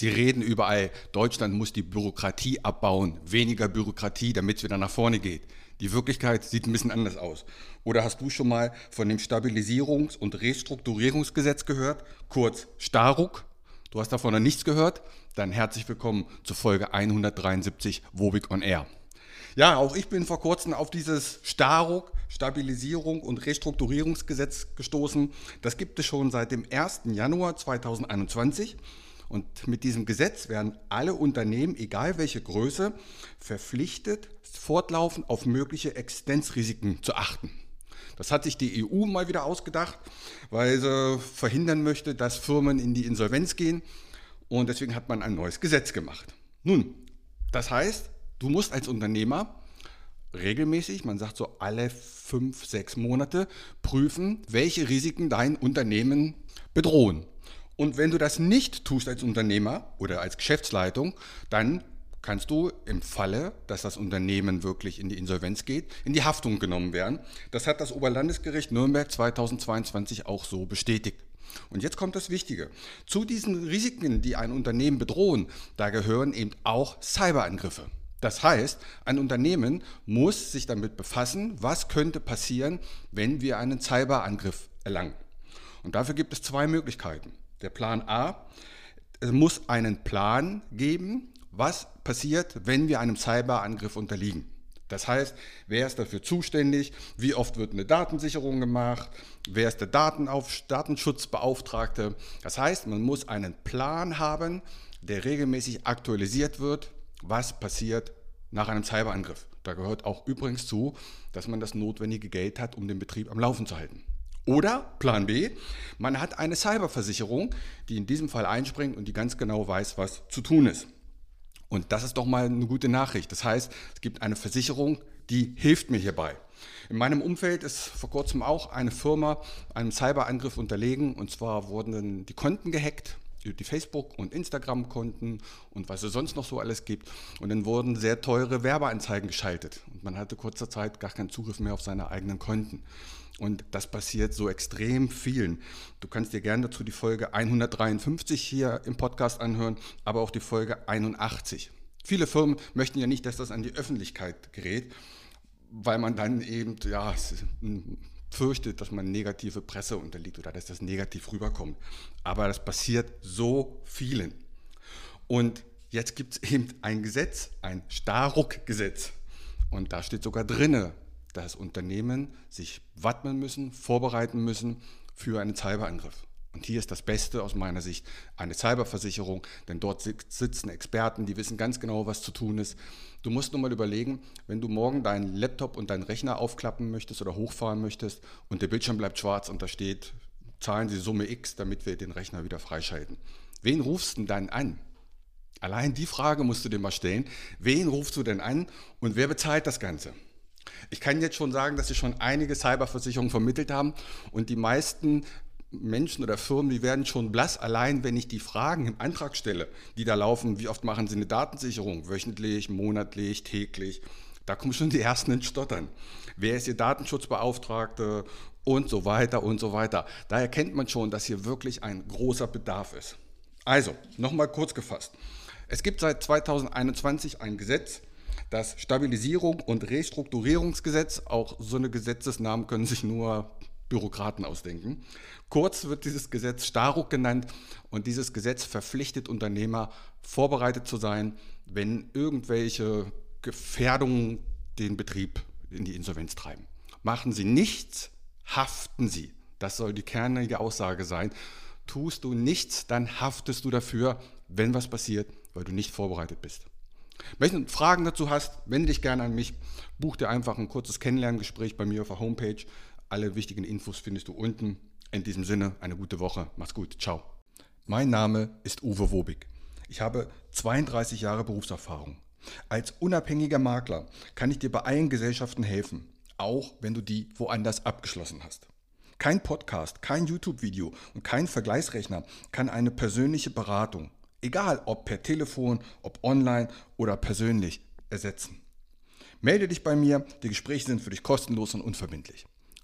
Sie reden überall, Deutschland muss die Bürokratie abbauen, weniger Bürokratie, damit es wieder nach vorne geht. Die Wirklichkeit sieht ein bisschen anders aus. Oder hast du schon mal von dem Stabilisierungs- und Restrukturierungsgesetz gehört, kurz Staruk? Du hast davon noch nichts gehört? Dann herzlich willkommen zur Folge 173 Wobig on Air. Ja, auch ich bin vor kurzem auf dieses Staruk, Stabilisierung und Restrukturierungsgesetz gestoßen. Das gibt es schon seit dem 1. Januar 2021. Und mit diesem Gesetz werden alle Unternehmen, egal welche Größe, verpflichtet, fortlaufend auf mögliche Existenzrisiken zu achten. Das hat sich die EU mal wieder ausgedacht, weil sie verhindern möchte, dass Firmen in die Insolvenz gehen. Und deswegen hat man ein neues Gesetz gemacht. Nun, das heißt, du musst als Unternehmer regelmäßig, man sagt so alle fünf, sechs Monate, prüfen, welche Risiken dein Unternehmen bedrohen. Und wenn du das nicht tust als Unternehmer oder als Geschäftsleitung, dann kannst du im Falle, dass das Unternehmen wirklich in die Insolvenz geht, in die Haftung genommen werden. Das hat das Oberlandesgericht Nürnberg 2022 auch so bestätigt. Und jetzt kommt das Wichtige. Zu diesen Risiken, die ein Unternehmen bedrohen, da gehören eben auch Cyberangriffe. Das heißt, ein Unternehmen muss sich damit befassen, was könnte passieren, wenn wir einen Cyberangriff erlangen. Und dafür gibt es zwei Möglichkeiten. Der Plan A, es muss einen Plan geben, was passiert, wenn wir einem Cyberangriff unterliegen. Das heißt, wer ist dafür zuständig? Wie oft wird eine Datensicherung gemacht? Wer ist der Datenauf Datenschutzbeauftragte? Das heißt, man muss einen Plan haben, der regelmäßig aktualisiert wird, was passiert nach einem Cyberangriff. Da gehört auch übrigens zu, dass man das notwendige Geld hat, um den Betrieb am Laufen zu halten. Oder Plan B, man hat eine Cyberversicherung, die in diesem Fall einspringt und die ganz genau weiß, was zu tun ist. Und das ist doch mal eine gute Nachricht. Das heißt, es gibt eine Versicherung, die hilft mir hierbei. In meinem Umfeld ist vor kurzem auch eine Firma einem Cyberangriff unterlegen und zwar wurden die Konten gehackt die Facebook- und Instagram-Konten und was es sonst noch so alles gibt. Und dann wurden sehr teure Werbeanzeigen geschaltet. Und man hatte kurzer Zeit gar keinen Zugriff mehr auf seine eigenen Konten. Und das passiert so extrem vielen. Du kannst dir gerne dazu die Folge 153 hier im Podcast anhören, aber auch die Folge 81. Viele Firmen möchten ja nicht, dass das an die Öffentlichkeit gerät, weil man dann eben ja, fürchtet, dass man negative Presse unterliegt oder dass das negativ rüberkommt. Aber das passiert so vielen. Und jetzt gibt es eben ein Gesetz, ein Starruck-Gesetz. Und da steht sogar drinne, dass Unternehmen sich wappnen müssen, vorbereiten müssen für einen Cyberangriff. Und hier ist das Beste aus meiner Sicht eine Cyberversicherung, denn dort sitzen Experten, die wissen ganz genau, was zu tun ist. Du musst nur mal überlegen, wenn du morgen deinen Laptop und deinen Rechner aufklappen möchtest oder hochfahren möchtest und der Bildschirm bleibt schwarz und da steht, zahlen Sie Summe X, damit wir den Rechner wieder freischalten. Wen rufst du denn dann an? Allein die Frage musst du dir mal stellen. Wen rufst du denn an und wer bezahlt das Ganze? Ich kann jetzt schon sagen, dass sie schon einige Cyberversicherungen vermittelt haben und die meisten Menschen oder Firmen, die werden schon blass, allein wenn ich die Fragen im Antrag stelle, die da laufen, wie oft machen sie eine Datensicherung, wöchentlich, monatlich, täglich, da kommen schon die ersten ins Stottern. Wer ist Ihr Datenschutzbeauftragte und so weiter und so weiter. Da erkennt man schon, dass hier wirklich ein großer Bedarf ist. Also, nochmal kurz gefasst. Es gibt seit 2021 ein Gesetz, das Stabilisierung und Restrukturierungsgesetz, auch so eine Gesetzesnamen können sich nur Bürokraten ausdenken. Kurz wird dieses Gesetz Staruk genannt und dieses Gesetz verpflichtet Unternehmer, vorbereitet zu sein, wenn irgendwelche Gefährdungen den Betrieb in die Insolvenz treiben. Machen Sie nichts, haften Sie. Das soll die kernige Aussage sein. Tust du nichts, dann haftest du dafür, wenn was passiert, weil du nicht vorbereitet bist. Wenn du Fragen dazu hast, wende dich gerne an mich. Buch dir einfach ein kurzes Kennenlerngespräch bei mir auf der Homepage. Alle wichtigen Infos findest du unten. In diesem Sinne, eine gute Woche. Mach's gut. Ciao. Mein Name ist Uwe Wobig. Ich habe 32 Jahre Berufserfahrung. Als unabhängiger Makler kann ich dir bei allen Gesellschaften helfen, auch wenn du die woanders abgeschlossen hast. Kein Podcast, kein YouTube-Video und kein Vergleichsrechner kann eine persönliche Beratung, egal ob per Telefon, ob online oder persönlich, ersetzen. Melde dich bei mir, die Gespräche sind für dich kostenlos und unverbindlich.